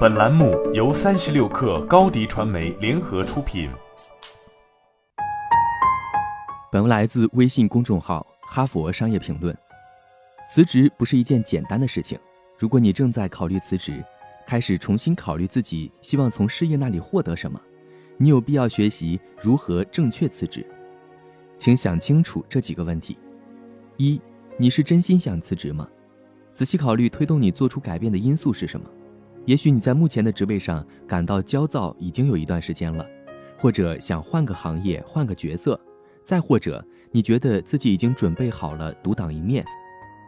本栏目由三十六氪高低传媒联合出品。本文来自微信公众号《哈佛商业评论》。辞职不是一件简单的事情。如果你正在考虑辞职，开始重新考虑自己希望从事业那里获得什么，你有必要学习如何正确辞职。请想清楚这几个问题：一，你是真心想辞职吗？仔细考虑推动你做出改变的因素是什么？也许你在目前的职位上感到焦躁已经有一段时间了，或者想换个行业、换个角色，再或者你觉得自己已经准备好了独当一面，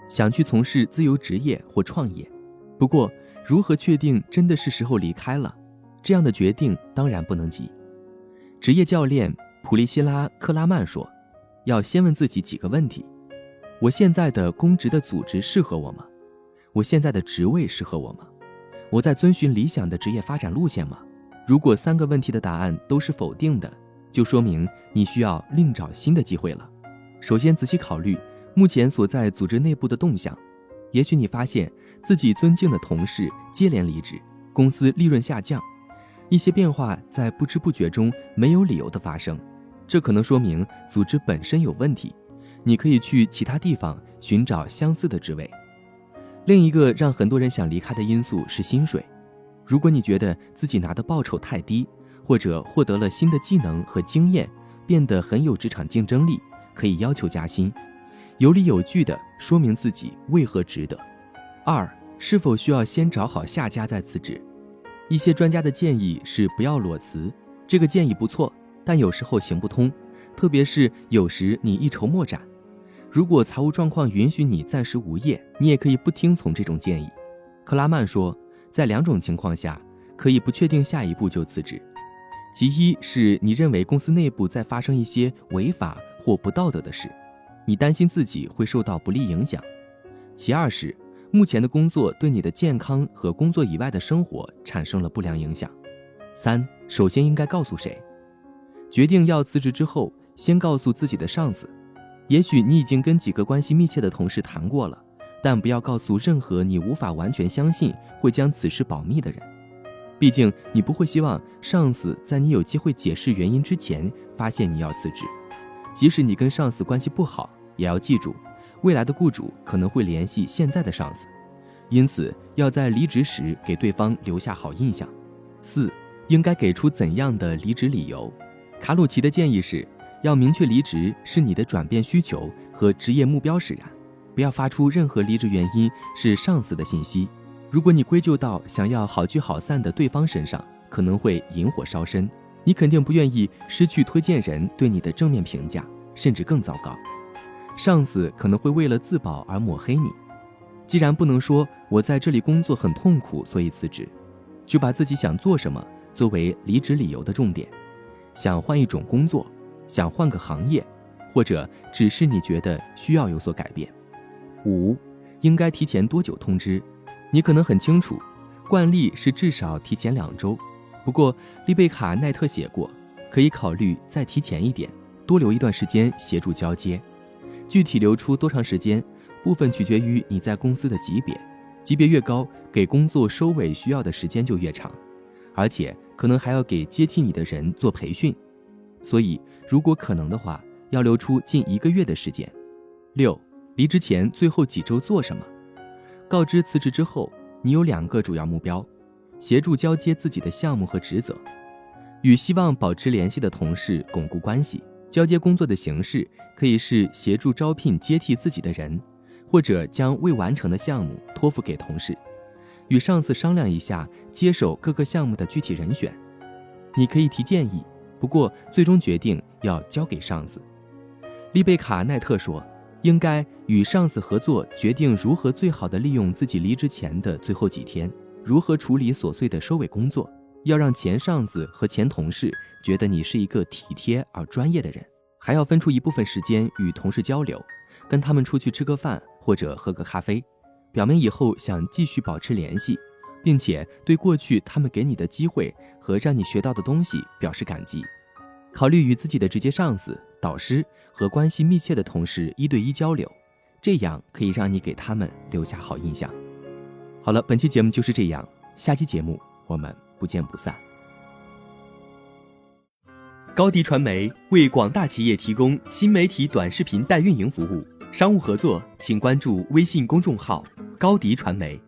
想去从事自由职业或创业。不过，如何确定真的是时候离开了？这样的决定当然不能急。职业教练普利希拉克拉曼说：“要先问自己几个问题：我现在的公职的组织适合我吗？”我现在的职位适合我吗？我在遵循理想的职业发展路线吗？如果三个问题的答案都是否定的，就说明你需要另找新的机会了。首先，仔细考虑目前所在组织内部的动向。也许你发现自己尊敬的同事接连离职，公司利润下降，一些变化在不知不觉中没有理由的发生。这可能说明组织本身有问题。你可以去其他地方寻找相似的职位。另一个让很多人想离开的因素是薪水。如果你觉得自己拿的报酬太低，或者获得了新的技能和经验，变得很有职场竞争力，可以要求加薪，有理有据的说明自己为何值得。二，是否需要先找好下家再辞职？一些专家的建议是不要裸辞，这个建议不错，但有时候行不通，特别是有时你一筹莫展。如果财务状况允许你暂时无业，你也可以不听从这种建议。克拉曼说，在两种情况下，可以不确定下一步就辞职。其一是你认为公司内部在发生一些违法或不道德的事，你担心自己会受到不利影响；其二是目前的工作对你的健康和工作以外的生活产生了不良影响。三，首先应该告诉谁？决定要辞职之后，先告诉自己的上司。也许你已经跟几个关系密切的同事谈过了，但不要告诉任何你无法完全相信会将此事保密的人。毕竟你不会希望上司在你有机会解释原因之前发现你要辞职。即使你跟上司关系不好，也要记住，未来的雇主可能会联系现在的上司，因此要在离职时给对方留下好印象。四，应该给出怎样的离职理由？卡鲁奇的建议是。要明确离职是你的转变需求和职业目标使然，不要发出任何离职原因是上司的信息。如果你归咎到想要好聚好散的对方身上，可能会引火烧身。你肯定不愿意失去推荐人对你的正面评价，甚至更糟糕，上司可能会为了自保而抹黑你。既然不能说我在这里工作很痛苦，所以辞职，就把自己想做什么作为离职理由的重点，想换一种工作。想换个行业，或者只是你觉得需要有所改变。五，应该提前多久通知？你可能很清楚，惯例是至少提前两周。不过丽贝卡奈特写过，可以考虑再提前一点，多留一段时间协助交接。具体留出多长时间，部分取决于你在公司的级别，级别越高，给工作收尾需要的时间就越长，而且可能还要给接替你的人做培训。所以。如果可能的话，要留出近一个月的时间。六，离职前最后几周做什么？告知辞职之后，你有两个主要目标：协助交接自己的项目和职责，与希望保持联系的同事巩固关系。交接工作的形式可以是协助招聘接替自己的人，或者将未完成的项目托付给同事，与上司商量一下接手各个项目的具体人选。你可以提建议。不过，最终决定要交给上司。丽贝卡奈特说：“应该与上司合作，决定如何最好的利用自己离职前的最后几天，如何处理琐碎的收尾工作。要让前上司和前同事觉得你是一个体贴而专业的人，还要分出一部分时间与同事交流，跟他们出去吃个饭或者喝个咖啡，表明以后想继续保持联系，并且对过去他们给你的机会。”和让你学到的东西表示感激，考虑与自己的直接上司、导师和关系密切的同事一对一交流，这样可以让你给他们留下好印象。好了，本期节目就是这样，下期节目我们不见不散。高迪传媒为广大企业提供新媒体短视频代运营服务，商务合作请关注微信公众号“高迪传媒”。